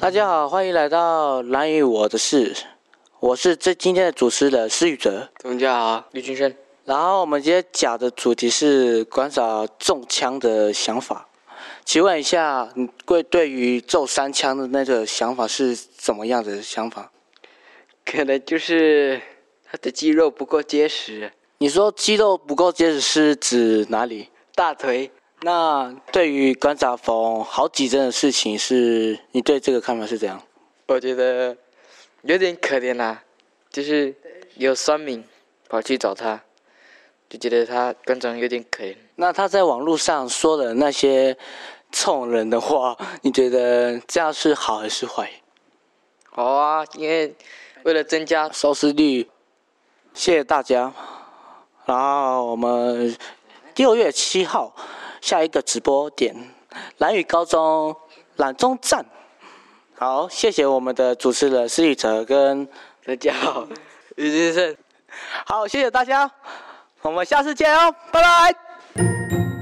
大家好，欢迎来到兰屿我的事，我是这今天的主持人施宇哲。大家好，李俊生。然后我们今天讲的主题是关少中枪的想法。请问一下，你对对于中三枪的那个想法是怎么样的想法？可能就是他的肌肉不够结实。你说肌肉不够结实是指哪里？大腿。那对于馆长缝好几针的事情是，是你对这个看法是怎样？我觉得有点可怜啦，就是有酸民跑去找他，就觉得他关长有点可怜。那他在网络上说的那些冲人的话，你觉得这样是好还是坏？好啊，因为为了增加收视率，谢谢大家。然后我们六月七号。下一个直播点，蓝宇高中蓝中站。好，谢谢我们的主持人施宇哲跟大家好，于先生。好，谢谢大家，我们下次见哦，拜拜。